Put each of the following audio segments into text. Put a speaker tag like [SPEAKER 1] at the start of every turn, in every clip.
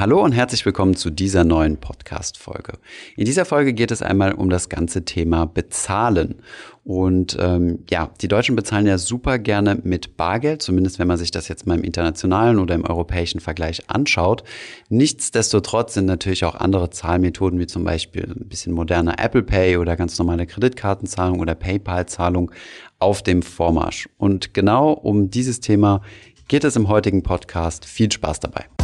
[SPEAKER 1] Hallo und herzlich willkommen zu dieser neuen Podcast-Folge. In dieser Folge geht es einmal um das ganze Thema Bezahlen. Und ähm, ja, die Deutschen bezahlen ja super gerne mit Bargeld, zumindest wenn man sich das jetzt mal im internationalen oder im europäischen Vergleich anschaut. Nichtsdestotrotz sind natürlich auch andere Zahlmethoden, wie zum Beispiel ein bisschen moderner Apple Pay oder ganz normale Kreditkartenzahlung oder PayPal-Zahlung auf dem Vormarsch. Und genau um dieses Thema geht es im heutigen Podcast. Viel Spaß dabei.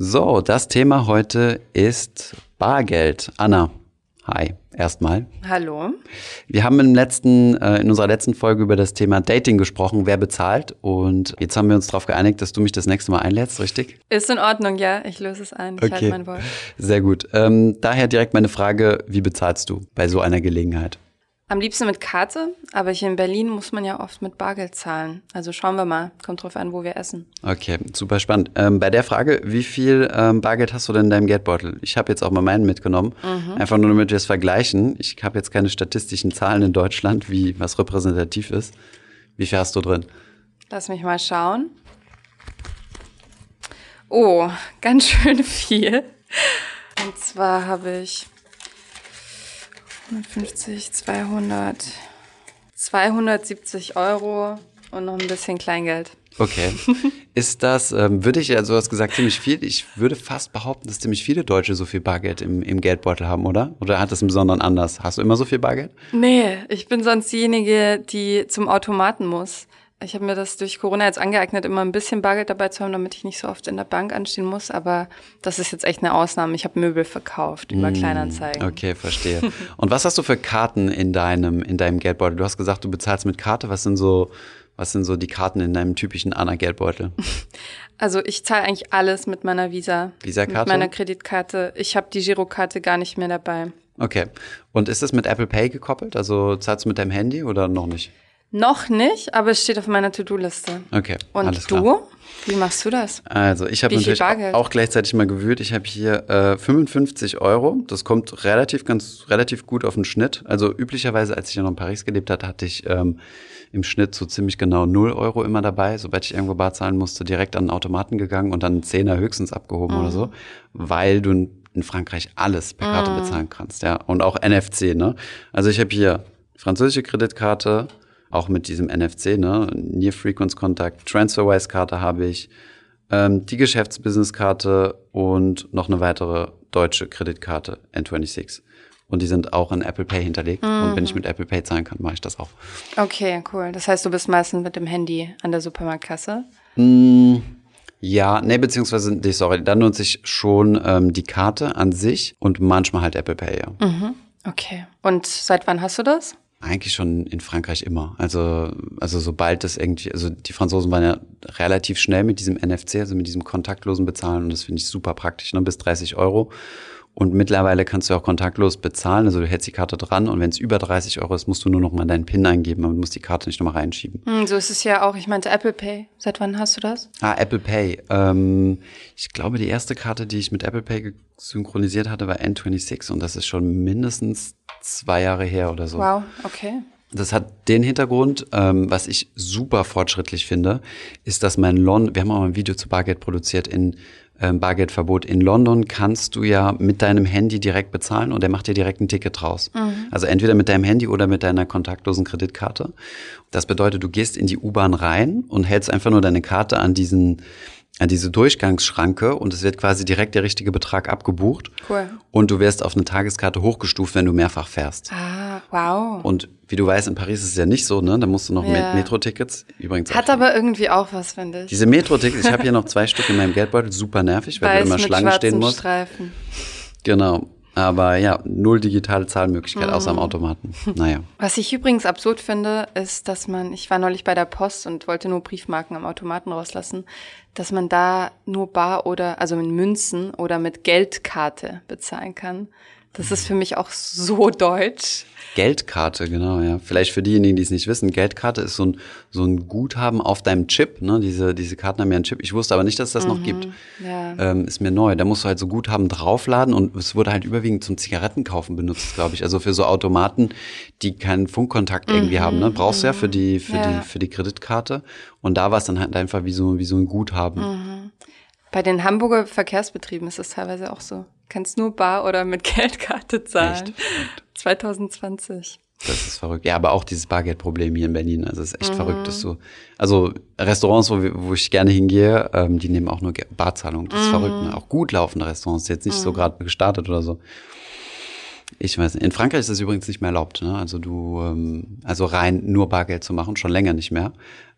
[SPEAKER 1] So, das Thema heute ist Bargeld. Anna, hi, erstmal.
[SPEAKER 2] Hallo.
[SPEAKER 1] Wir haben im letzten, äh, in unserer letzten Folge über das Thema Dating gesprochen, wer bezahlt. Und jetzt haben wir uns darauf geeinigt, dass du mich das nächste Mal einlädst, richtig?
[SPEAKER 2] Ist in Ordnung, ja. Ich löse es ein. Ich
[SPEAKER 1] okay.
[SPEAKER 2] halte mein Wort.
[SPEAKER 1] Sehr gut. Ähm, daher direkt meine Frage, wie bezahlst du bei so einer Gelegenheit?
[SPEAKER 2] Am liebsten mit Karte, aber hier in Berlin muss man ja oft mit Bargeld zahlen. Also schauen wir mal. Kommt drauf an, wo wir essen.
[SPEAKER 1] Okay, super spannend. Ähm, bei der Frage, wie viel ähm, Bargeld hast du denn in deinem Geldbeutel? Ich habe jetzt auch mal meinen mitgenommen. Mhm. Einfach nur, damit wir es vergleichen. Ich habe jetzt keine statistischen Zahlen in Deutschland, wie was repräsentativ ist. Wie viel hast du drin?
[SPEAKER 2] Lass mich mal schauen. Oh, ganz schön viel. Und zwar habe ich 150, 200, 270 Euro und noch ein bisschen Kleingeld.
[SPEAKER 1] Okay. Ist das, ähm, würde ich, also du hast gesagt, ziemlich viel. Ich würde fast behaupten, dass ziemlich viele Deutsche so viel Bargeld im, im Geldbeutel haben, oder? Oder hat das im Besonderen anders? Hast du immer so viel Bargeld?
[SPEAKER 2] Nee, ich bin sonst diejenige, die zum Automaten muss. Ich habe mir das durch Corona jetzt angeeignet, immer ein bisschen Bargeld dabei zu haben, damit ich nicht so oft in der Bank anstehen muss. Aber das ist jetzt echt eine Ausnahme. Ich habe Möbel verkauft über mm, Kleinanzeigen.
[SPEAKER 1] Okay, verstehe. Und was hast du für Karten in deinem, in deinem Geldbeutel? Du hast gesagt, du bezahlst mit Karte. Was sind so, was sind so die Karten in deinem typischen Anna-Geldbeutel?
[SPEAKER 2] Also ich zahle eigentlich alles mit meiner Visa.
[SPEAKER 1] Visa-Karte?
[SPEAKER 2] Mit meiner Kreditkarte. Ich habe die Girokarte gar nicht mehr dabei.
[SPEAKER 1] Okay. Und ist das mit Apple Pay gekoppelt? Also zahlst du mit deinem Handy oder noch nicht?
[SPEAKER 2] Noch nicht, aber es steht auf meiner To-Do-Liste.
[SPEAKER 1] Okay.
[SPEAKER 2] Und
[SPEAKER 1] alles
[SPEAKER 2] du?
[SPEAKER 1] Klar.
[SPEAKER 2] Wie machst du das?
[SPEAKER 1] Also ich habe natürlich
[SPEAKER 2] Bargeld?
[SPEAKER 1] auch gleichzeitig mal gewühlt. Ich habe hier äh, 55 Euro. Das kommt relativ ganz relativ gut auf den Schnitt. Also üblicherweise, als ich ja noch in Paris gelebt hatte, hatte ich ähm, im Schnitt so ziemlich genau 0 Euro immer dabei. Sobald ich irgendwo bar zahlen musste, direkt an den Automaten gegangen und dann einen Zehner höchstens abgehoben
[SPEAKER 2] Mhm.
[SPEAKER 1] oder so, weil du in Frankreich alles per Karte bezahlen kannst, ja. Und auch NFC, ne? Also ich habe hier französische Kreditkarte, auch mit diesem NFC, ne? Near Frequency Contact, TransferWise-Karte habe ich, ähm, die Geschäftsbusiness-Karte und noch eine weitere deutsche Kreditkarte, N26. Und die sind auch in Apple Pay hinterlegt. Und wenn ich mit Apple Pay zahlen kann, mache ich das auch.
[SPEAKER 2] Okay, cool. Das heißt, du bist meistens mit dem Handy an der Supermarktkasse.
[SPEAKER 1] Mm, ja, nee, beziehungsweise, nee, sorry, dann nutze ich schon ähm, die Karte an sich und manchmal halt Apple Pay, ja.
[SPEAKER 2] Okay. Und seit wann hast du das?
[SPEAKER 1] Eigentlich schon in Frankreich immer. Also, also sobald das irgendwie, also die Franzosen waren ja relativ schnell mit diesem NFC, also mit diesem kontaktlosen Bezahlen und das finde ich super praktisch, ne? bis 30 Euro. Und mittlerweile kannst du auch kontaktlos bezahlen, also du hältst die Karte dran und wenn es über 30 Euro ist, musst du nur noch mal deinen PIN eingeben, du musst die Karte nicht nochmal reinschieben.
[SPEAKER 2] Hm, so ist es ja auch. Ich meinte Apple Pay. Seit wann hast du das?
[SPEAKER 1] Ah, Apple Pay. Ähm, ich glaube, die erste Karte, die ich mit Apple Pay synchronisiert hatte, war N26 und das ist schon mindestens zwei Jahre her oder so.
[SPEAKER 2] Wow, okay.
[SPEAKER 1] Das hat den Hintergrund, ähm, was ich super fortschrittlich finde, ist, dass mein London, wir haben auch mal ein Video zu Bargeld produziert in Bargeldverbot. In London kannst du ja mit deinem Handy direkt bezahlen und der macht dir direkt ein Ticket draus. Also entweder mit deinem Handy oder mit deiner kontaktlosen Kreditkarte. Das bedeutet, du gehst in die U-Bahn rein und hältst einfach nur deine Karte an diesen an diese Durchgangsschranke und es wird quasi direkt der richtige Betrag abgebucht.
[SPEAKER 2] Cool.
[SPEAKER 1] Und du wirst auf eine Tageskarte hochgestuft, wenn du mehrfach fährst.
[SPEAKER 2] Ah, wow.
[SPEAKER 1] Und wie du weißt, in Paris ist es ja nicht so, ne? Da musst du noch
[SPEAKER 2] Ja.
[SPEAKER 1] Met- Metro-Tickets. Übrigens
[SPEAKER 2] Hat aber irgendwie auch was, finde ich.
[SPEAKER 1] diese Metro-Tickets, ich habe hier noch zwei Stück in meinem Geldbeutel, super nervig, weil du
[SPEAKER 2] Weiß
[SPEAKER 1] immer
[SPEAKER 2] mit
[SPEAKER 1] Schlange stehen musst.
[SPEAKER 2] Streifen.
[SPEAKER 1] Genau. Aber ja, null digitale Zahlmöglichkeit außer
[SPEAKER 2] Mhm.
[SPEAKER 1] am Automaten. Naja.
[SPEAKER 2] Was ich übrigens absurd finde, ist, dass man, ich war neulich bei der Post und wollte nur Briefmarken am Automaten rauslassen, dass man da nur bar oder, also mit Münzen oder mit Geldkarte bezahlen kann. Das ist für mich auch so deutsch.
[SPEAKER 1] Geldkarte, genau, ja. Vielleicht für diejenigen, die es nicht wissen, Geldkarte ist so ein, so ein Guthaben auf deinem Chip, ne? Diese, diese Karten haben ja einen Chip. Ich wusste aber nicht, dass es das mhm, noch gibt. Ja. Ähm, ist mir neu. Da musst du halt so Guthaben draufladen und es wurde halt überwiegend zum Zigarettenkaufen benutzt, glaube ich. Also für so Automaten, die keinen Funkkontakt irgendwie mhm, haben, ne? Brauchst du ja für die, für ja. die, für die Kreditkarte. Und da war es dann halt einfach wie so, wie so ein Guthaben.
[SPEAKER 2] Mhm. Bei den Hamburger Verkehrsbetrieben ist das teilweise auch so. Kannst nur bar oder mit Geldkarte zahlen. Echt? 2020.
[SPEAKER 1] Das ist verrückt. Ja, aber auch dieses Bargeldproblem hier in Berlin. Also es ist echt mhm. verrückt, dass du. Also Restaurants, wo, wo ich gerne hingehe, ähm, die nehmen auch nur Barzahlung. Das ist mhm. verrückt. Ne? Auch gut laufende Restaurants, jetzt nicht mhm. so gerade gestartet oder so. Ich weiß nicht. In Frankreich ist das übrigens nicht mehr erlaubt. Ne? Also du, ähm, also rein nur Bargeld zu machen, schon länger nicht mehr.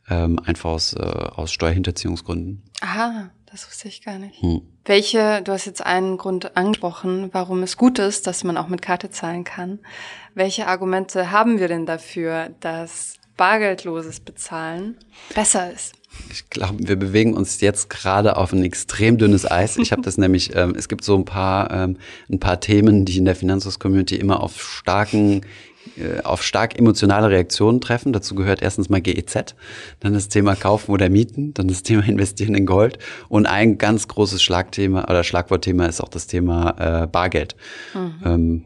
[SPEAKER 1] Ähm, einfach aus, äh, aus Steuerhinterziehungsgründen.
[SPEAKER 2] Aha. Das wusste ich gar nicht. Hm. Welche, du hast jetzt einen Grund angesprochen, warum es gut ist, dass man auch mit Karte zahlen kann. Welche Argumente haben wir denn dafür, dass bargeldloses Bezahlen besser ist?
[SPEAKER 1] Ich glaube, wir bewegen uns jetzt gerade auf ein extrem dünnes Eis. Ich habe das nämlich, ähm, es gibt so ein paar, ähm, ein paar Themen, die in der Finanzhaus-Community immer auf starken auf stark emotionale Reaktionen treffen. Dazu gehört erstens mal GEZ, dann das Thema Kaufen oder Mieten, dann das Thema Investieren in Gold und ein ganz großes Schlagthema oder Schlagwortthema ist auch das Thema äh, Bargeld. Mhm.
[SPEAKER 2] Ähm,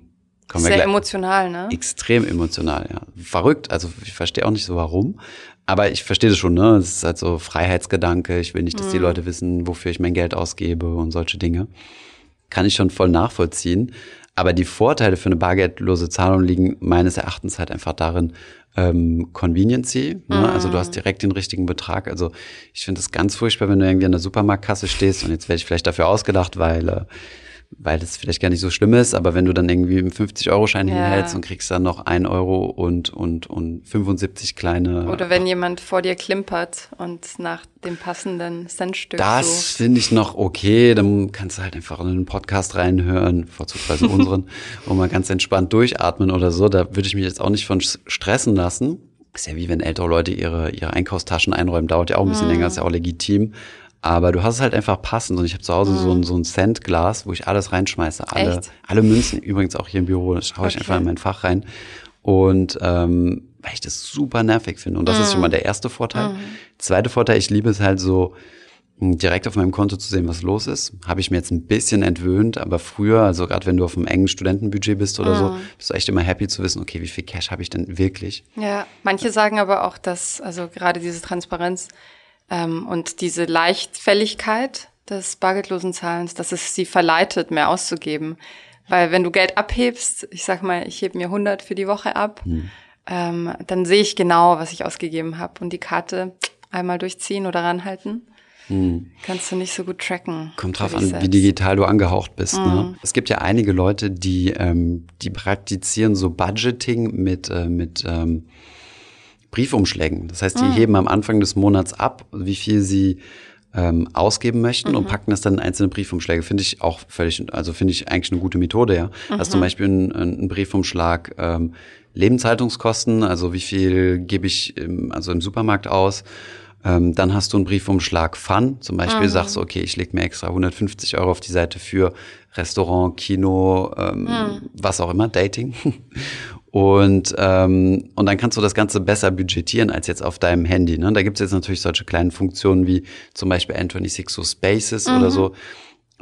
[SPEAKER 2] Sehr emotional, ne?
[SPEAKER 1] Extrem emotional, ja. Verrückt. Also ich verstehe auch nicht so warum. Aber ich verstehe das schon, ne? Es ist halt so Freiheitsgedanke. Ich will nicht, dass mhm. die Leute wissen, wofür ich mein Geld ausgebe und solche Dinge. Kann ich schon voll nachvollziehen. Aber die Vorteile für eine bargeldlose Zahlung liegen meines Erachtens halt einfach darin, ähm, Conveniency. Ne? Mm. Also du hast direkt den richtigen Betrag. Also ich finde es ganz furchtbar, wenn du irgendwie an der Supermarktkasse stehst und jetzt werde ich vielleicht dafür ausgedacht, weil äh, weil das vielleicht gar nicht so schlimm ist, aber wenn du dann irgendwie einen 50-Euro-Schein ja. hinhältst und kriegst dann noch ein Euro und, und, und 75 kleine.
[SPEAKER 2] Oder wenn jemand vor dir klimpert und nach dem passenden Centstück.
[SPEAKER 1] Das finde ich noch okay, dann kannst du halt einfach in einen Podcast reinhören, vorzugsweise unseren, und mal ganz entspannt durchatmen oder so. Da würde ich mich jetzt auch nicht von stressen lassen. Ist ja wie wenn ältere Leute ihre, ihre Einkaufstaschen einräumen, dauert ja auch ein bisschen mhm. länger, ist ja auch legitim. Aber du hast es halt einfach passend. Und ich habe zu Hause mhm. so ein, so ein Centglas, wo ich alles reinschmeiße. Alle, alle Münzen, übrigens auch hier im Büro, da schaue ich einfach in mein Fach rein. Und ähm, weil ich das super nervig finde. Und das mhm. ist schon mal der erste Vorteil. Mhm. Zweite Vorteil, ich liebe es halt so, hm, direkt auf meinem Konto zu sehen, was los ist. Habe ich mir jetzt ein bisschen entwöhnt, aber früher, also gerade wenn du auf einem engen Studentenbudget bist oder mhm. so, bist du echt immer happy zu wissen, okay, wie viel Cash habe ich denn wirklich?
[SPEAKER 2] Ja, manche sagen aber auch, dass, also gerade diese Transparenz ähm, und diese Leichtfälligkeit des bargeldlosen Zahlens, dass es sie verleitet, mehr auszugeben. Weil wenn du Geld abhebst, ich sag mal, ich hebe mir 100 für die Woche ab, hm. ähm, dann sehe ich genau, was ich ausgegeben habe und die Karte einmal durchziehen oder ranhalten. Hm. Kannst du nicht so gut tracken.
[SPEAKER 1] Kommt drauf an, selbst. wie digital du angehaucht bist. Mhm. Ne? Es gibt ja einige Leute, die, ähm, die praktizieren so Budgeting mit, äh, mit ähm, Briefumschlägen. Das heißt, die mhm. heben am Anfang des Monats ab, wie viel sie ähm, ausgeben möchten mhm. und packen das dann in einzelne Briefumschläge. Finde ich auch völlig, also finde ich eigentlich eine gute Methode, ja. Mhm. Also zum Beispiel ein, ein Briefumschlag ähm, Lebenshaltungskosten, also wie viel gebe ich im, also im Supermarkt aus. Ähm, dann hast du einen Briefumschlag Fun. Zum Beispiel mhm. sagst du, okay, ich lege mir extra 150 Euro auf die Seite für Restaurant, Kino, ähm, mhm. was auch immer, Dating. Und, ähm, und dann kannst du das Ganze besser budgetieren als jetzt auf deinem Handy. Ne? Da gibt es jetzt natürlich solche kleinen Funktionen wie zum Beispiel N26 so Spaces mhm. oder so.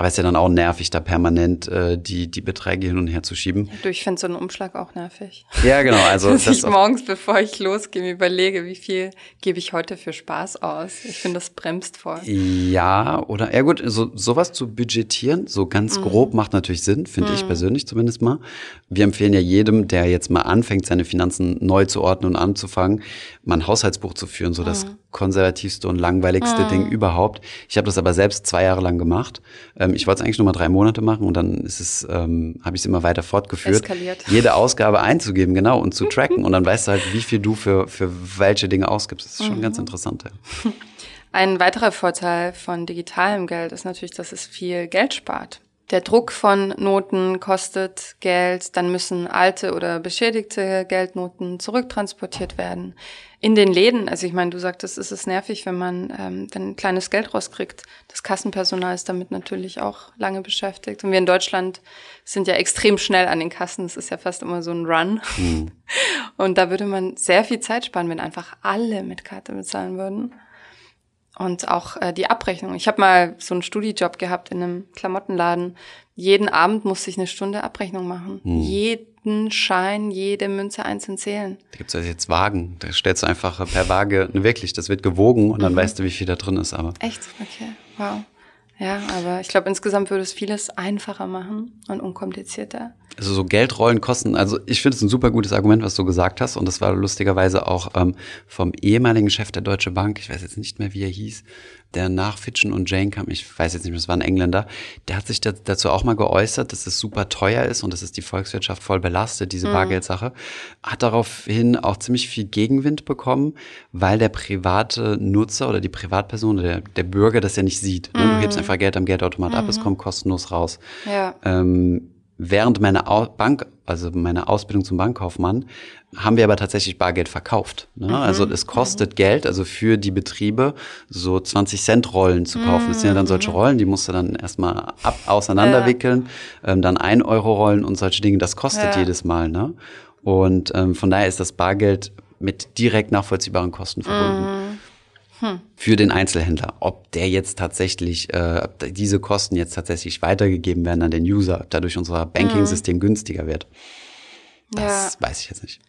[SPEAKER 1] Aber es ist ja dann auch nervig, da permanent äh, die, die Beträge hin und her zu schieben.
[SPEAKER 2] Ja, du, ich finde so einen Umschlag auch nervig.
[SPEAKER 1] Ja, genau. Also
[SPEAKER 2] Dass das ich morgens, bevor ich losgehe, mir überlege, wie viel gebe ich heute für Spaß aus. Ich finde, das bremst vor.
[SPEAKER 1] Ja, oder ja gut, so sowas zu budgetieren, so ganz mhm. grob macht natürlich Sinn, finde mhm. ich persönlich zumindest mal. Wir empfehlen ja jedem, der jetzt mal anfängt, seine Finanzen neu zu ordnen und anzufangen, mal ein Haushaltsbuch zu führen, so das mhm. Konservativste und langweiligste Ding mhm. überhaupt. Ich habe das aber selbst zwei Jahre lang gemacht ähm, ich wollte es eigentlich nur mal drei Monate machen und dann ist es, ähm, habe ich es immer weiter fortgeführt. Eskaliert. Jede Ausgabe einzugeben, genau, und zu tracken. und dann weißt du halt, wie viel du für, für welche Dinge ausgibst. Das ist schon mhm. ganz interessant. Ja.
[SPEAKER 2] Ein weiterer Vorteil von digitalem Geld ist natürlich, dass es viel Geld spart. Der Druck von Noten kostet Geld, dann müssen alte oder beschädigte Geldnoten zurücktransportiert werden. In den Läden, also ich meine, du sagtest, es ist nervig, wenn man ähm, dann kleines Geld rauskriegt. Das Kassenpersonal ist damit natürlich auch lange beschäftigt. Und wir in Deutschland sind ja extrem schnell an den Kassen. Es ist ja fast immer so ein Run. Mhm. Und da würde man sehr viel Zeit sparen, wenn einfach alle mit Karte bezahlen würden. Und auch äh, die Abrechnung. Ich habe mal so einen Studijob gehabt in einem Klamottenladen. Jeden Abend musste ich eine Stunde Abrechnung machen. Mhm. Jeden Schein, jede Münze einzeln zählen.
[SPEAKER 1] Da gibt's also jetzt Wagen. Da stellst du einfach per Waage, ne, wirklich, das wird gewogen und dann mhm. weißt du, wie viel da drin ist. Aber
[SPEAKER 2] Echt? Okay. Wow. Ja, aber ich glaube, insgesamt würde es vieles einfacher machen und unkomplizierter.
[SPEAKER 1] Also so Geldrollen kosten, also ich finde es ein super gutes Argument, was du gesagt hast. Und das war lustigerweise auch ähm, vom ehemaligen Chef der Deutsche Bank, ich weiß jetzt nicht mehr, wie er hieß, der nach Fitchen und Jane kam, ich weiß jetzt nicht mehr, das war ein Engländer, der hat sich dazu auch mal geäußert, dass es super teuer ist und dass es die Volkswirtschaft voll belastet, diese mhm. Bargeldsache. Hat daraufhin auch ziemlich viel Gegenwind bekommen, weil der private Nutzer oder die Privatperson oder der, der Bürger das ja nicht sieht. Ne? Du hebst mhm. einfach Geld am Geldautomat mhm. ab, es mhm. kommt kostenlos raus. Ja. Ähm, während meiner Bank, also meiner Ausbildung zum Bankkaufmann, haben wir aber tatsächlich Bargeld verkauft. Ne? Mhm. Also es kostet mhm. Geld, also für die Betriebe so 20 Cent Rollen zu kaufen. Das sind ja dann solche mhm. Rollen, die musst du dann erstmal ab, auseinanderwickeln, ja. ähm, dann ein Euro Rollen und solche Dinge. Das kostet ja. jedes Mal. Ne? Und ähm, von daher ist das Bargeld mit direkt nachvollziehbaren Kosten verbunden. Hm. für den Einzelhändler. Ob der jetzt tatsächlich, äh, ob diese Kosten jetzt tatsächlich weitergegeben werden an den User, ob dadurch unser Banking-System hm. günstiger wird. Das ja. weiß ich jetzt nicht.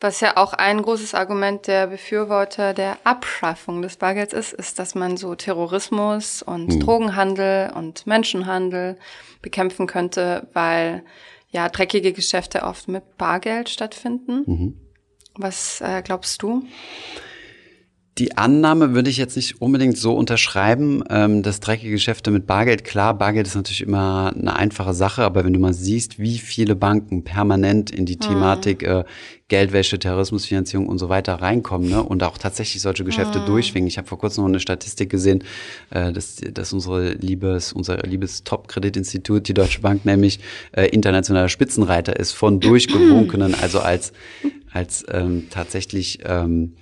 [SPEAKER 2] Was ja auch ein großes Argument der Befürworter der Abschaffung des Bargelds ist, ist, dass man so Terrorismus und hm. Drogenhandel und Menschenhandel bekämpfen könnte, weil ja dreckige Geschäfte oft mit Bargeld stattfinden. Mhm. Was äh, glaubst du?
[SPEAKER 1] Die Annahme würde ich jetzt nicht unbedingt so unterschreiben, ähm, dass dreckige Geschäfte mit Bargeld, klar, Bargeld ist natürlich immer eine einfache Sache, aber wenn du mal siehst, wie viele Banken permanent in die mhm. Thematik äh, Geldwäsche, Terrorismusfinanzierung und so weiter reinkommen ne? und auch tatsächlich solche Geschäfte mhm. durchschwingen. Ich habe vor kurzem noch eine Statistik gesehen, äh, dass, dass unsere liebes, unser liebes Top-Kreditinstitut, die Deutsche Bank, nämlich äh, internationaler Spitzenreiter ist von durchgewunkenen, also als, als ähm, tatsächlich ähm,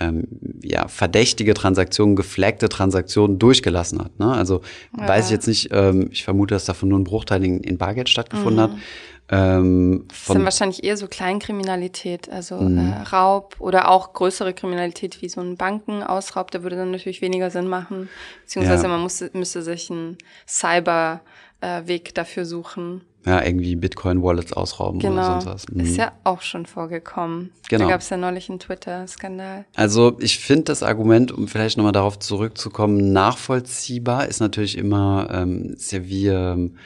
[SPEAKER 1] ähm, ja, verdächtige Transaktionen, geflaggte Transaktionen durchgelassen hat. Ne? Also ja. weiß ich jetzt nicht, ähm, ich vermute, dass davon nur ein Bruchteil in, in Bargeld stattgefunden mhm. hat.
[SPEAKER 2] Ähm, das ist dann wahrscheinlich eher so Kleinkriminalität, also mhm. äh, Raub oder auch größere Kriminalität wie so ein Bankenausraub, der würde dann natürlich weniger Sinn machen. Beziehungsweise ja. man muss, müsste sich einen Cyberweg äh, dafür suchen
[SPEAKER 1] ja, irgendwie Bitcoin-Wallets ausrauben genau. oder sonst was.
[SPEAKER 2] Mhm. Ist ja auch schon vorgekommen. Genau. Da gab es ja neulich einen Twitter-Skandal.
[SPEAKER 1] Also ich finde das Argument, um vielleicht nochmal darauf zurückzukommen, nachvollziehbar ist natürlich immer, ähm, ist ja wie ähm,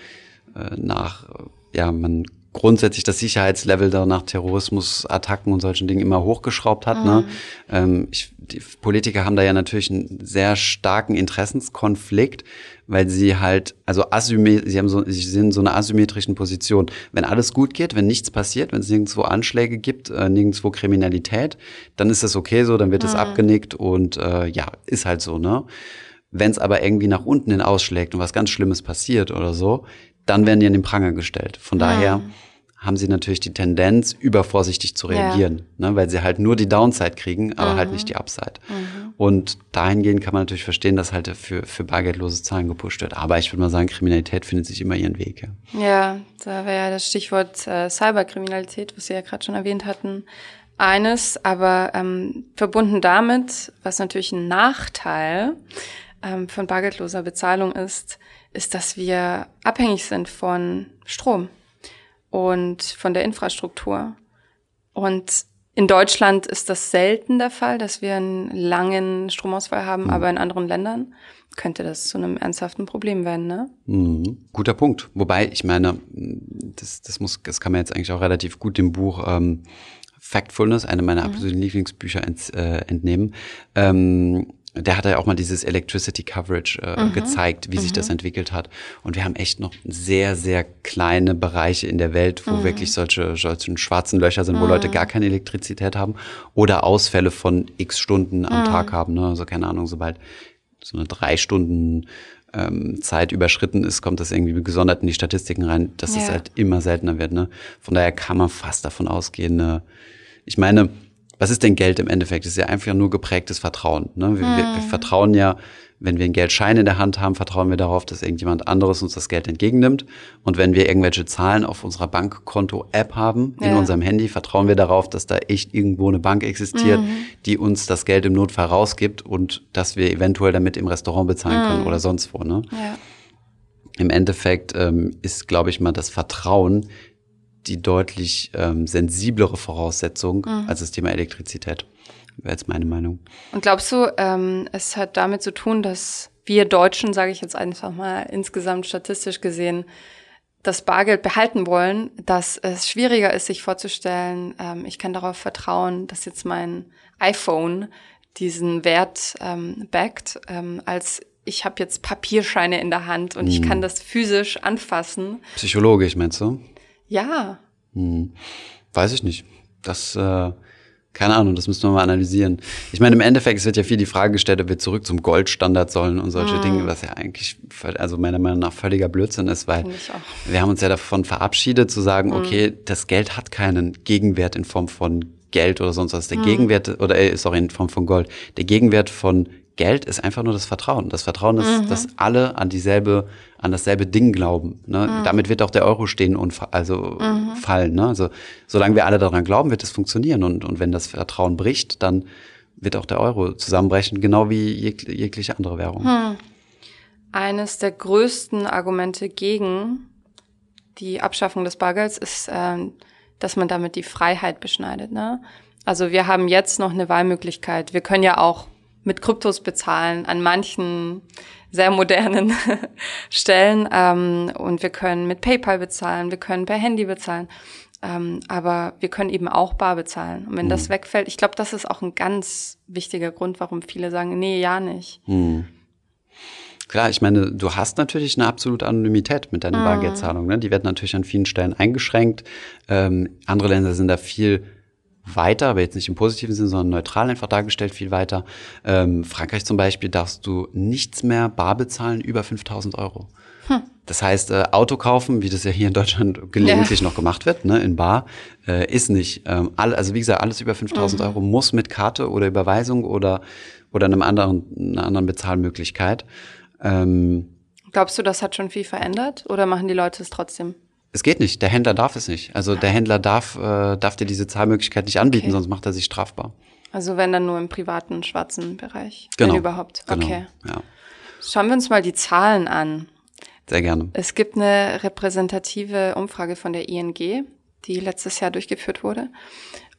[SPEAKER 1] äh, nach, ja, man grundsätzlich das Sicherheitslevel da nach Terrorismusattacken und solchen Dingen immer hochgeschraubt hat. Ne? Mhm. Ne? Ähm, ich, die Politiker haben da ja natürlich einen sehr starken Interessenskonflikt, weil sie halt, also asymmetrisch, sie haben so, sie sind in so einer asymmetrischen Position. Wenn alles gut geht, wenn nichts passiert, wenn es nirgendwo Anschläge gibt, äh, nirgendwo Kriminalität, dann ist das okay so, dann wird es mhm. abgenickt und äh, ja, ist halt so, ne? Wenn es aber irgendwie nach unten hin ausschlägt und was ganz Schlimmes passiert oder so, dann werden die an den Pranger gestellt. Von daher mhm. Haben sie natürlich die Tendenz, übervorsichtig zu reagieren, ja. ne, weil sie halt nur die Downside kriegen, aber mhm. halt nicht die Upside. Mhm. Und dahingehend kann man natürlich verstehen, dass halt für, für bargeldlose Zahlen gepusht wird. Aber ich würde mal sagen, Kriminalität findet sich immer ihren Weg.
[SPEAKER 2] Ja, ja da wäre ja das Stichwort äh, Cyberkriminalität, was Sie ja gerade schon erwähnt hatten, eines, aber ähm, verbunden damit, was natürlich ein Nachteil ähm, von bargeldloser Bezahlung ist, ist, dass wir abhängig sind von Strom und von der Infrastruktur. Und in Deutschland ist das selten der Fall, dass wir einen langen Stromausfall haben, mhm. aber in anderen Ländern könnte das zu einem ernsthaften Problem werden, ne?
[SPEAKER 1] Mhm. Guter Punkt. Wobei, ich meine, das, das muss, das kann man jetzt eigentlich auch relativ gut dem Buch ähm, Factfulness, eine meiner mhm. absoluten Lieblingsbücher, ent, äh, entnehmen. Ähm, der hat ja auch mal dieses Electricity Coverage äh, mhm. gezeigt, wie mhm. sich das entwickelt hat. Und wir haben echt noch sehr, sehr kleine Bereiche in der Welt, wo mhm. wirklich solche, solche schwarzen Löcher sind, wo mhm. Leute gar keine Elektrizität haben oder Ausfälle von x Stunden am mhm. Tag haben. Ne? Also keine Ahnung, sobald so eine drei Stunden ähm, Zeit überschritten ist, kommt das irgendwie gesondert in die Statistiken rein, dass ja. es halt immer seltener wird. Ne? Von daher kann man fast davon ausgehen, ne? ich meine, was ist denn Geld im Endeffekt? Das ist ja einfach nur geprägtes Vertrauen. Ne? Wir, wir, wir vertrauen ja, wenn wir einen Geldschein in der Hand haben, vertrauen wir darauf, dass irgendjemand anderes uns das Geld entgegennimmt. Und wenn wir irgendwelche Zahlen auf unserer Bankkonto-App haben, in
[SPEAKER 2] Ja.
[SPEAKER 1] unserem Handy, vertrauen wir darauf, dass da echt irgendwo eine Bank existiert, die uns das Geld im Notfall rausgibt und dass wir eventuell damit im Restaurant bezahlen können oder sonst wo. Ne?
[SPEAKER 2] Ja.
[SPEAKER 1] Im Endeffekt ähm, ist, glaube ich mal, das Vertrauen die deutlich ähm, sensiblere Voraussetzung als das Thema Elektrizität. Wäre jetzt meine Meinung.
[SPEAKER 2] Und glaubst du, ähm, es hat damit zu tun, dass wir Deutschen, sage ich jetzt einfach mal insgesamt statistisch gesehen, das Bargeld behalten wollen, dass es schwieriger ist, sich vorzustellen, ähm, ich kann darauf vertrauen, dass jetzt mein iPhone diesen Wert ähm, backt, ähm, als ich habe jetzt Papierscheine in der Hand und ich kann das physisch anfassen.
[SPEAKER 1] Psychologisch, meinst du?
[SPEAKER 2] Ja,
[SPEAKER 1] Weiß ich nicht. Das, äh, keine Ahnung, das müssen wir mal analysieren. Ich meine, im Endeffekt, es wird ja viel die Frage gestellt, ob wir zurück zum Goldstandard sollen und solche Dinge, was ja eigentlich, also meiner Meinung nach völliger Blödsinn ist, weil wir haben uns ja davon verabschiedet zu sagen, okay, das Geld hat keinen Gegenwert in Form von Geld oder sonst was. Der Gegenwert, oder äh, sorry, in Form von Gold. Der Gegenwert von Geld ist einfach nur das Vertrauen. Das Vertrauen, dass, dass alle an dieselbe, an dasselbe Ding glauben. Ne? Damit wird auch der Euro stehen und fa- also fallen. Ne? Also solange wir alle daran glauben, wird es funktionieren. Und, und wenn das Vertrauen bricht, dann wird auch der Euro zusammenbrechen, genau wie jeg jegliche andere Währung.
[SPEAKER 2] Eines der größten Argumente gegen die Abschaffung des Bargelds ist, ähm, dass man damit die Freiheit beschneidet. Ne? Also wir haben jetzt noch eine Wahlmöglichkeit. Wir können ja auch mit Kryptos bezahlen an manchen sehr modernen Stellen ähm, und wir können mit PayPal bezahlen, wir können per Handy bezahlen. Ähm, aber wir können eben auch bar bezahlen. Und wenn das wegfällt, ich glaube, das ist auch ein ganz wichtiger Grund, warum viele sagen, nee, ja nicht.
[SPEAKER 1] Klar, ich meine, du hast natürlich eine absolute Anonymität mit deiner Bargeldzahlung. Ne? Die wird natürlich an vielen Stellen eingeschränkt. Ähm, andere Länder sind da viel weiter, aber jetzt nicht im positiven Sinne, sondern neutral einfach dargestellt, viel weiter. Ähm, Frankreich zum Beispiel darfst du nichts mehr bar bezahlen über 5000 Euro. Das heißt, äh, Auto kaufen, wie das ja hier in Deutschland gelegentlich noch gemacht wird, ne, in Bar, äh, ist nicht. Ähm, all, also wie gesagt, alles über 5000 Euro muss mit Karte oder Überweisung oder, oder einem anderen, einer anderen Bezahlmöglichkeit. Ähm,
[SPEAKER 2] Glaubst du, das hat schon viel verändert oder machen die Leute es trotzdem?
[SPEAKER 1] Es geht nicht. Der Händler darf es nicht. Also der Händler darf, äh, darf dir diese Zahlmöglichkeit nicht anbieten,
[SPEAKER 2] Okay.
[SPEAKER 1] sonst macht er sich strafbar.
[SPEAKER 2] Also wenn dann nur im privaten, schwarzen Bereich.
[SPEAKER 1] Genau.
[SPEAKER 2] Wenn überhaupt.
[SPEAKER 1] Genau.
[SPEAKER 2] Okay.
[SPEAKER 1] Ja,
[SPEAKER 2] Schauen wir uns mal die Zahlen an.
[SPEAKER 1] sehr gerne.
[SPEAKER 2] Es gibt eine repräsentative Umfrage von der ING, die letztes Jahr durchgeführt wurde.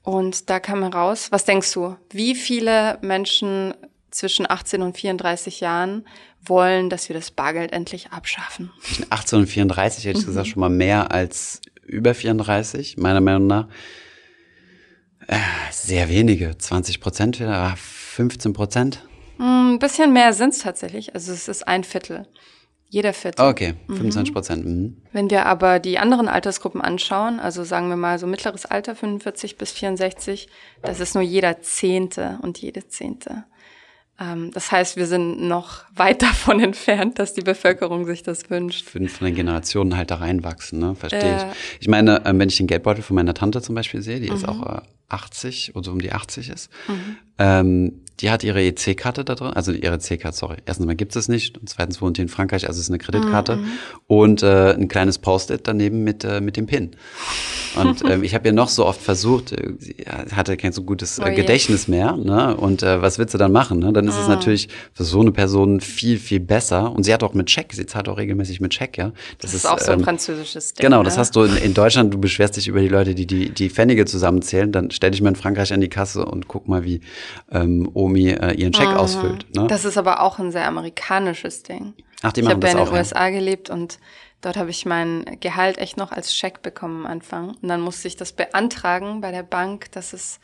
[SPEAKER 2] Und da kam heraus, was denkst du, wie viele Menschen zwischen 18 und 34 Jahren wollen, dass wir das Bargeld endlich abschaffen?
[SPEAKER 1] Zwischen 18 und 34 hätte ich gesagt schon mal mehr als über 34, meiner Meinung nach. Äh, sehr wenige, 20 Prozent, 15 Prozent.
[SPEAKER 2] Hm, Ein bisschen mehr sind es tatsächlich. Also es ist ein Viertel. Jeder Viertel.
[SPEAKER 1] Okay, 25 Prozent. Mhm.
[SPEAKER 2] Wenn wir aber die anderen Altersgruppen anschauen, also sagen wir mal so mittleres Alter 45 bis 64, das ist nur jeder Zehnte und jede Zehnte. Ähm, das heißt, wir sind noch weit davon entfernt, dass die Bevölkerung sich das wünscht.
[SPEAKER 1] Fünf von den Generationen halt da reinwachsen, ne? Verstehe
[SPEAKER 2] Äh.
[SPEAKER 1] ich. Ich meine, ähm, wenn ich den Geldbeutel von meiner Tante zum Beispiel sehe, die ist
[SPEAKER 2] Mhm.
[SPEAKER 1] auch äh, 80 oder so um die 80 ist, ähm, die hat ihre EC-Karte da drin, also ihre EC-Karte, sorry. Erstens mal gibt es nicht und zweitens wohnt die in Frankreich, also es ist eine Kreditkarte
[SPEAKER 2] Mhm.
[SPEAKER 1] und äh, ein kleines Post-it daneben mit, äh, mit dem PIN. Und ähm, ich habe ja noch so oft versucht, äh, sie hatte kein so gutes
[SPEAKER 2] Oh
[SPEAKER 1] äh,
[SPEAKER 2] je.
[SPEAKER 1] Gedächtnis mehr, ne? Und äh, was willst du dann machen? Ne? Dann ist es
[SPEAKER 2] Mhm.
[SPEAKER 1] natürlich für so eine Person viel, viel besser. Und sie hat auch mit Scheck, sie zahlt auch regelmäßig mit Scheck, ja.
[SPEAKER 2] Das, ist auch so ein
[SPEAKER 1] ähm,
[SPEAKER 2] französisches Ding.
[SPEAKER 1] Genau, das
[SPEAKER 2] ne?
[SPEAKER 1] hast du in, in Deutschland, du beschwerst dich über die Leute, die die, die Pfennige zusammenzählen, dann stell dich mal in Frankreich an die Kasse und guck mal, wie ähm, Omi äh, ihren Scheck ausfüllt. Ne?
[SPEAKER 2] Das ist aber auch ein sehr amerikanisches Ding.
[SPEAKER 1] Ach, die
[SPEAKER 2] ich
[SPEAKER 1] machen
[SPEAKER 2] habe ja
[SPEAKER 1] das
[SPEAKER 2] in den. USA gelebt und dort habe ich mein Gehalt echt noch als Scheck bekommen am Anfang. Und dann musste ich das beantragen bei der Bank, dass es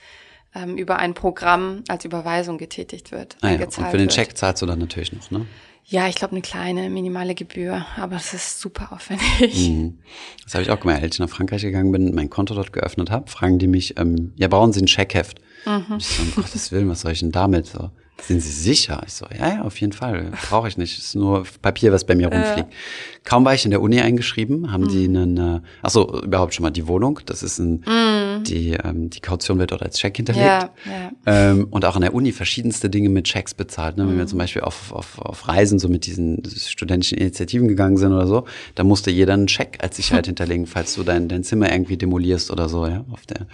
[SPEAKER 2] ähm, über ein Programm als Überweisung getätigt wird.
[SPEAKER 1] Ah, ja. Und für den. Scheck zahlst du dann natürlich noch, ne?
[SPEAKER 2] Ja, ich glaube eine kleine, minimale Gebühr, aber es ist super aufwendig.
[SPEAKER 1] Mhm. Das habe ich auch gemacht. Als ich nach Frankreich gegangen bin, mein Konto dort geöffnet habe, fragen die mich, ähm, ja, brauchen Sie ein Scheckheft? Mhm. Ich so, um Gottes Willen, was soll ich denn damit? So, sind Sie sicher? Ich so, ja, ja, auf jeden Fall. Brauche ich nicht. Ist nur Papier, was bei mir rumfliegt. Äh. Kaum war ich in der Uni eingeschrieben, haben mhm. die einen, äh, ach so, überhaupt schon mal die Wohnung. Das ist ein, mhm. die, ähm, die Kaution wird dort als Check hinterlegt. Ja, ja. Ähm, und auch an der Uni verschiedenste Dinge mit Checks bezahlt. Ne? Wenn wir mhm. zum Beispiel auf, auf, auf Reisen so mit diesen studentischen Initiativen gegangen sind oder so, da musste jeder einen Check als Sicherheit hinterlegen, falls du dein, dein Zimmer irgendwie demolierst oder so, ja, auf der.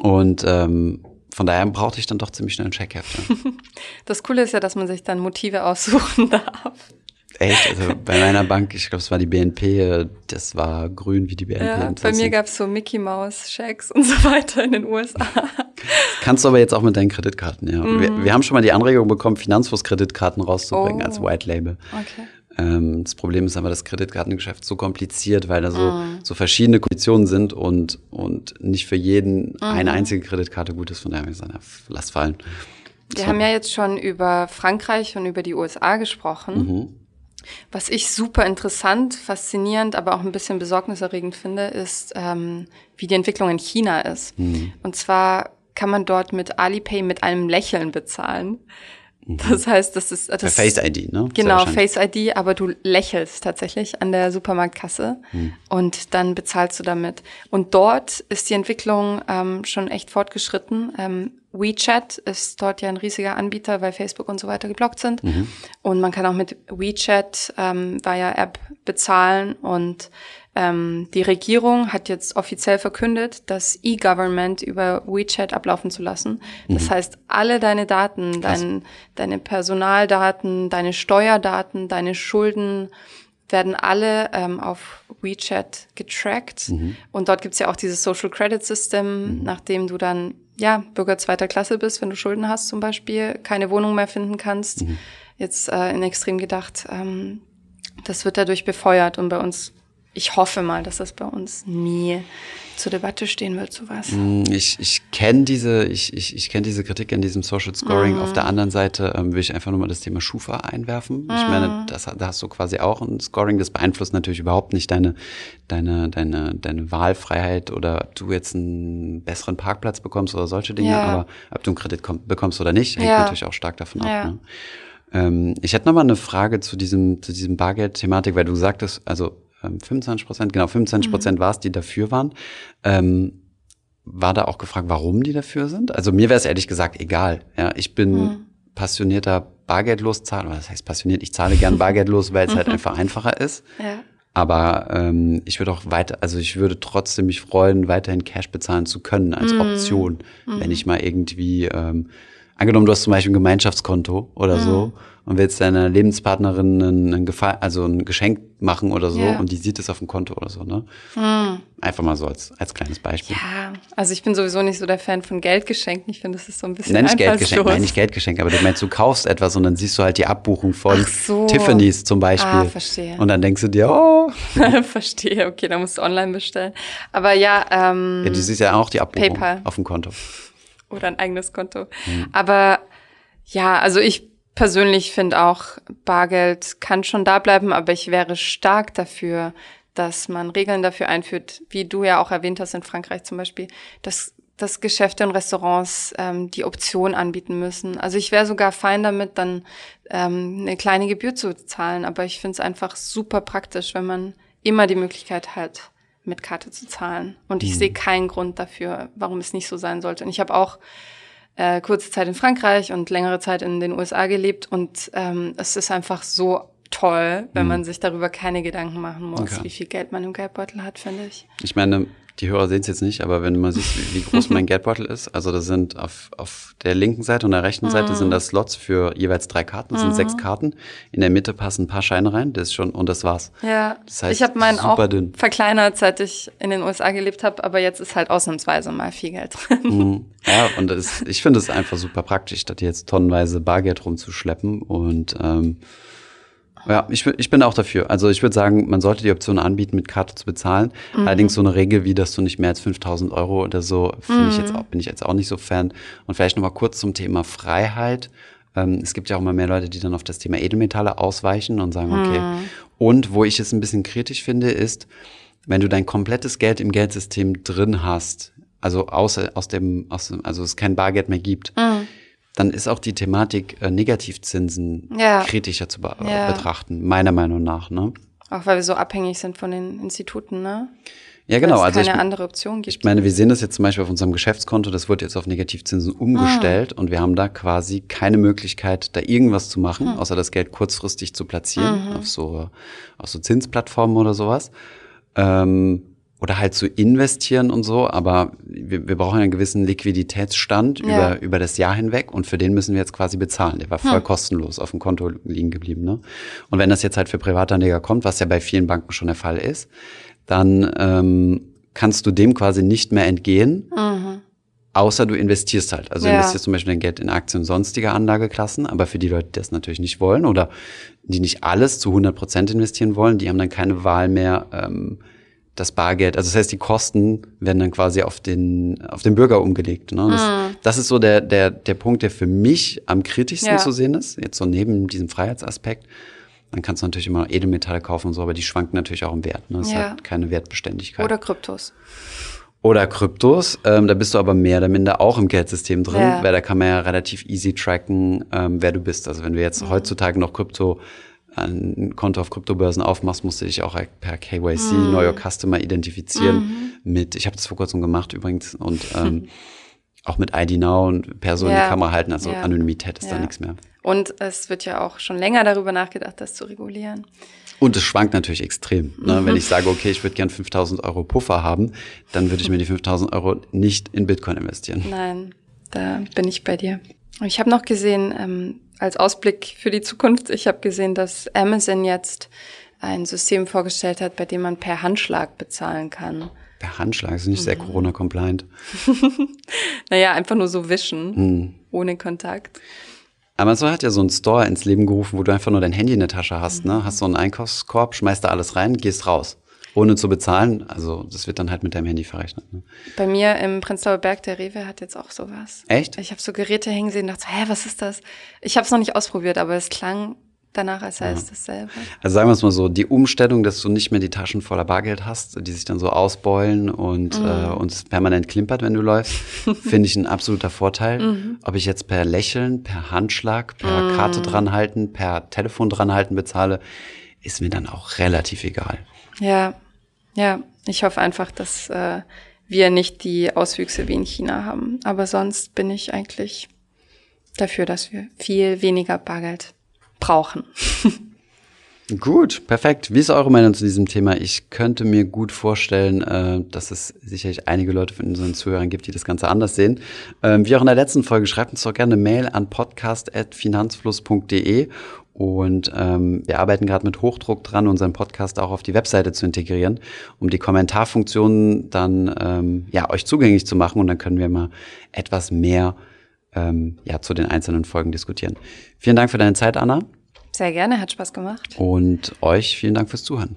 [SPEAKER 1] Und ähm, von daher brauchte ich dann doch ziemlich schnell ein Checkheft. Ja.
[SPEAKER 2] Das Coole ist ja, dass man sich dann Motive aussuchen darf.
[SPEAKER 1] Echt? Also bei meiner Bank, ich glaube, es war die BNP, das war grün wie die BNP. Ja,
[SPEAKER 2] bei mir gab es so Mickey Mouse Checks und so weiter in den USA.
[SPEAKER 1] Kannst du aber jetzt auch mit deinen Kreditkarten, ja. Mhm. Wir, wir, haben schon mal die Anregung bekommen, Finanzfluss-Kreditkarten rauszubringen oh. als White Label. Okay. Ähm, das Problem ist aber, das Kreditkartengeschäft so kompliziert, weil da so, mm. so verschiedene Konditionen sind und, und nicht für jeden mm. eine einzige Kreditkarte gut ist. Von daher habe ich gesagt, ja, lass fallen.
[SPEAKER 2] Wir so. haben ja jetzt schon über Frankreich und über die USA gesprochen. Mhm. Was ich super interessant, faszinierend, aber auch ein bisschen besorgniserregend finde, ist, ähm, wie die Entwicklung in China ist. Mhm. Und zwar kann man dort mit Alipay mit einem Lächeln bezahlen. Mhm. Das heißt, das ist das
[SPEAKER 1] Face ID, ne?
[SPEAKER 2] Genau, Face ID, aber du lächelst tatsächlich an der Supermarktkasse mhm. und dann bezahlst du damit. Und dort ist die Entwicklung ähm, schon echt fortgeschritten. Ähm, WeChat ist dort ja ein riesiger Anbieter, weil Facebook und so weiter geblockt sind. Mhm. Und man kann auch mit WeChat ähm, via App bezahlen und ähm, die Regierung hat jetzt offiziell verkündet, das E-Government über WeChat ablaufen zu lassen. Das mhm. heißt, alle deine Daten, dein, deine Personaldaten, deine Steuerdaten, deine Schulden werden alle ähm, auf WeChat getrackt. Mhm. Und dort gibt's ja auch dieses Social Credit System, mhm. nachdem du dann ja Bürger zweiter Klasse bist, wenn du Schulden hast zum Beispiel, keine Wohnung mehr finden kannst. Mhm. Jetzt äh, in extrem gedacht, ähm, das wird dadurch befeuert und bei uns ich hoffe mal, dass das bei uns nie zur Debatte stehen wird, sowas.
[SPEAKER 1] Mm, ich, ich kenne diese, ich, ich, ich kenne diese Kritik an diesem Social Scoring. Mhm. Auf der anderen Seite ähm, will ich einfach nur mal das Thema Schufa einwerfen. Mhm. Ich meine, mm. das, da hast du quasi auch ein Scoring. Das beeinflusst natürlich überhaupt nicht deine, deine, deine, deine Wahlfreiheit oder ob du jetzt einen besseren Parkplatz bekommst oder solche Dinge. Ja. Aber ob du einen Kredit bekommst oder nicht, hängt ja. natürlich auch stark davon ja. ab. Ne? Ähm, ich hätte noch mal eine Frage zu diesem, zu diesem Bargeld-Thematik, weil du sagtest, also 25 ähm, Prozent, genau, 25 Prozent mhm. war es, die dafür waren. Ähm, war da auch gefragt, warum die dafür sind? Also mir wäre es ehrlich gesagt egal. Ja, ich bin mhm. passionierter Bargeldlos-Zahler. Was heißt passioniert? Ich zahle gern bargeldlos, weil es halt einfach einfacher ist. Ja. Aber ähm, ich würde auch weiter, also ich würde trotzdem mich freuen, weiterhin Cash bezahlen zu können als mhm. Option, mhm. wenn ich mal irgendwie ähm, angenommen, du hast zum Beispiel ein Gemeinschaftskonto oder mhm. so und willst deiner Lebenspartnerin ein, Gefall, also ein Geschenk machen oder so ja. und die sieht es auf dem Konto oder so, ne? Mhm. Einfach mal so als, als kleines Beispiel.
[SPEAKER 2] Ja, also ich bin sowieso nicht so der Fan von Geldgeschenken. Ich finde, das ist so ein bisschen
[SPEAKER 1] Nenn ich Geldgeschenk, nein, nicht Geldgeschenk, aber du meinst, du kaufst etwas und dann siehst du halt die Abbuchung von so. Tiffany's zum Beispiel. Ah,
[SPEAKER 2] verstehe.
[SPEAKER 1] Und dann denkst du dir, oh.
[SPEAKER 2] verstehe, okay, dann musst du online bestellen. Aber ja, ähm.
[SPEAKER 1] Ja, du siehst ja auch die Abbuchung PayPal. auf dem Konto
[SPEAKER 2] oder ein eigenes Konto. Mhm. Aber ja, also ich persönlich finde auch, Bargeld kann schon da bleiben, aber ich wäre stark dafür, dass man Regeln dafür einführt, wie du ja auch erwähnt hast in Frankreich zum Beispiel, dass, dass Geschäfte und Restaurants ähm, die Option anbieten müssen. Also ich wäre sogar fein damit, dann ähm, eine kleine Gebühr zu zahlen, aber ich finde es einfach super praktisch, wenn man immer die Möglichkeit hat, mit Karte zu zahlen. Und ich mhm. sehe keinen Grund dafür, warum es nicht so sein sollte. Und ich habe auch äh, kurze Zeit in Frankreich und längere Zeit in den USA gelebt und ähm, es ist einfach so toll, wenn mhm. man sich darüber keine Gedanken machen muss, okay. wie viel Geld man im Geldbeutel hat, finde ich.
[SPEAKER 1] Ich meine, die Hörer sehen es jetzt nicht, aber wenn man sieht, wie groß mein Geldbeutel ist, also das sind auf, auf der linken Seite und der rechten mhm. Seite sind das Slots für jeweils drei Karten, das mhm. sind sechs Karten. In der Mitte passen ein paar Scheine rein, das ist schon, und das war's.
[SPEAKER 2] Ja, das heißt, ich habe meinen auch dünn. verkleinert, seit ich in den USA gelebt habe, aber jetzt ist halt ausnahmsweise mal viel Geld drin. Mhm.
[SPEAKER 1] Ja, und das, ich finde es einfach super praktisch, statt jetzt tonnenweise Bargeld rumzuschleppen und ähm, ja, ich, ich bin auch dafür. Also ich würde sagen, man sollte die Option anbieten, mit Karte zu bezahlen. Mhm. Allerdings so eine Regel, wie dass du nicht mehr als 5000 Euro oder so, finde mhm. ich jetzt auch, bin ich jetzt auch nicht so Fan. Und vielleicht nochmal kurz zum Thema Freiheit. Ähm, es gibt ja auch immer mehr Leute, die dann auf das Thema Edelmetalle ausweichen und sagen, okay. Mhm. Und wo ich es ein bisschen kritisch finde, ist, wenn du dein komplettes Geld im Geldsystem drin hast, also außer aus dem, aus, also es kein Bargeld mehr gibt,
[SPEAKER 2] Mhm.
[SPEAKER 1] Dann ist auch die Thematik äh, Negativzinsen
[SPEAKER 2] Ja.
[SPEAKER 1] kritischer zu be
[SPEAKER 2] Ja.
[SPEAKER 1] betrachten, meiner Meinung nach. Ne?
[SPEAKER 2] Auch weil wir so abhängig sind von den Instituten, ne?
[SPEAKER 1] Ja, genau.
[SPEAKER 2] Weil es
[SPEAKER 1] Also ich,
[SPEAKER 2] keine andere Option gibt.
[SPEAKER 1] ich meine, wir sehen das jetzt zum Beispiel auf unserem Geschäftskonto, das wird jetzt auf Negativzinsen umgestellt und wir haben da quasi keine Möglichkeit, da irgendwas zu machen, außer das Geld kurzfristig zu platzieren auf so, auf so Zinsplattformen oder sowas. Ähm, oder halt zu investieren und so, aber wir, wir brauchen einen gewissen Liquiditätsstand
[SPEAKER 2] Ja.
[SPEAKER 1] über, über das Jahr hinweg und für den müssen wir jetzt quasi bezahlen. Der war voll kostenlos auf dem Konto liegen geblieben. Ne? Und wenn das jetzt halt für Privatanleger kommt, was ja bei vielen Banken schon der Fall ist, dann ähm, kannst du dem quasi nicht mehr entgehen, außer du investierst halt. Also
[SPEAKER 2] Ja.
[SPEAKER 1] investierst zum Beispiel dein Geld in Aktien und sonstige Anlageklassen, aber für die Leute, die das natürlich nicht wollen oder die nicht alles zu 100 Prozent investieren wollen, die haben dann keine Wahl mehr, ähm, das Bargeld, also das heißt, die Kosten werden dann quasi auf den, auf den Bürger umgelegt. Ne? Das, das ist so der, der, der Punkt, der für mich am kritischsten
[SPEAKER 2] Ja.
[SPEAKER 1] zu sehen ist, jetzt so neben diesem Freiheitsaspekt. Dann kannst du natürlich immer noch Edelmetalle kaufen und so, aber die schwanken natürlich auch im Wert. Ne? Das
[SPEAKER 2] Ja.
[SPEAKER 1] hat keine Wertbeständigkeit.
[SPEAKER 2] Oder Kryptos.
[SPEAKER 1] Oder Kryptos, ähm, da bist du aber mehr oder minder auch im Geldsystem drin,
[SPEAKER 2] Ja.
[SPEAKER 1] weil da kann man ja relativ easy tracken, ähm, wer du bist. Also wenn du jetzt heutzutage noch Krypto, ein Konto auf Kryptobörsen aufmachst, musst du dich auch per KYC,
[SPEAKER 2] Mhm.
[SPEAKER 1] Your Customer, identifizieren mit, ich habe das vor kurzem gemacht übrigens, und ähm, auch mit ID Now und Person in
[SPEAKER 2] Ja.
[SPEAKER 1] die Kamera halten, also
[SPEAKER 2] Ja.
[SPEAKER 1] Anonymität ist da
[SPEAKER 2] Ja.
[SPEAKER 1] nichts mehr.
[SPEAKER 2] Und es wird ja auch schon länger darüber nachgedacht, das zu regulieren.
[SPEAKER 1] Und es schwankt natürlich extrem. Ne? Wenn ich sage, okay, ich würde gern 5000 Euro Puffer haben, dann würde ich mir die 5000 Euro nicht in Bitcoin investieren.
[SPEAKER 2] Nein, da bin ich bei dir. Ich habe noch gesehen, ähm, als Ausblick für die Zukunft, ich habe gesehen, dass Amazon jetzt ein System vorgestellt hat, bei dem man per Handschlag bezahlen kann.
[SPEAKER 1] Per Handschlag ist nicht sehr
[SPEAKER 2] Mhm.
[SPEAKER 1] Corona-compliant.
[SPEAKER 2] Naja, einfach nur so wischen,
[SPEAKER 1] Hm.
[SPEAKER 2] ohne Kontakt.
[SPEAKER 1] Amazon hat ja so einen Store ins Leben gerufen, wo du einfach nur dein Handy in der Tasche hast,
[SPEAKER 2] Mhm.
[SPEAKER 1] ne? Hast so einen Einkaufskorb, schmeißt da alles rein, gehst raus. Ohne zu bezahlen. Also, das wird dann halt mit deinem Handy verrechnet. Ne?
[SPEAKER 2] Bei mir im Prenzlauer Berg, der Rewe hat jetzt auch sowas.
[SPEAKER 1] Echt?
[SPEAKER 2] Ich habe so Geräte hängen sehen und dachte, so, hä, was ist das? Ich habe es noch nicht ausprobiert, aber es klang danach, als sei es dasselbe.
[SPEAKER 1] Also sagen wir es mal so, die Umstellung, dass du nicht mehr die Taschen voller Bargeld hast, die sich dann so ausbeulen und,
[SPEAKER 2] Mhm.
[SPEAKER 1] äh, und es permanent klimpert, wenn du läufst, finde ich ein absoluter Vorteil.
[SPEAKER 2] Mhm.
[SPEAKER 1] Ob ich jetzt per Lächeln, per Handschlag, per Karte dranhalten, per Telefon dranhalten bezahle, ist mir dann auch relativ egal.
[SPEAKER 2] Ja, ja. Ich hoffe einfach, dass äh, wir nicht die Auswüchse wie in China haben. Aber sonst bin ich eigentlich dafür, dass wir viel weniger Bargeld brauchen.
[SPEAKER 1] Gut, perfekt. Wie ist eure Meinung zu diesem Thema? Ich könnte mir gut vorstellen, äh, dass es sicherlich einige Leute von unseren Zuhörern gibt, die das Ganze anders sehen. Ähm, wie auch in der letzten Folge, schreibt uns doch gerne eine Mail an podcast.finanzfluss.de und ähm, wir arbeiten gerade mit Hochdruck dran, unseren Podcast auch auf die Webseite zu integrieren, um die Kommentarfunktionen dann ähm, ja euch zugänglich zu machen und dann können wir mal etwas mehr ähm, ja zu den einzelnen Folgen diskutieren. Vielen Dank für deine Zeit, Anna.
[SPEAKER 2] Sehr gerne, hat Spaß gemacht.
[SPEAKER 1] Und euch vielen Dank fürs Zuhören.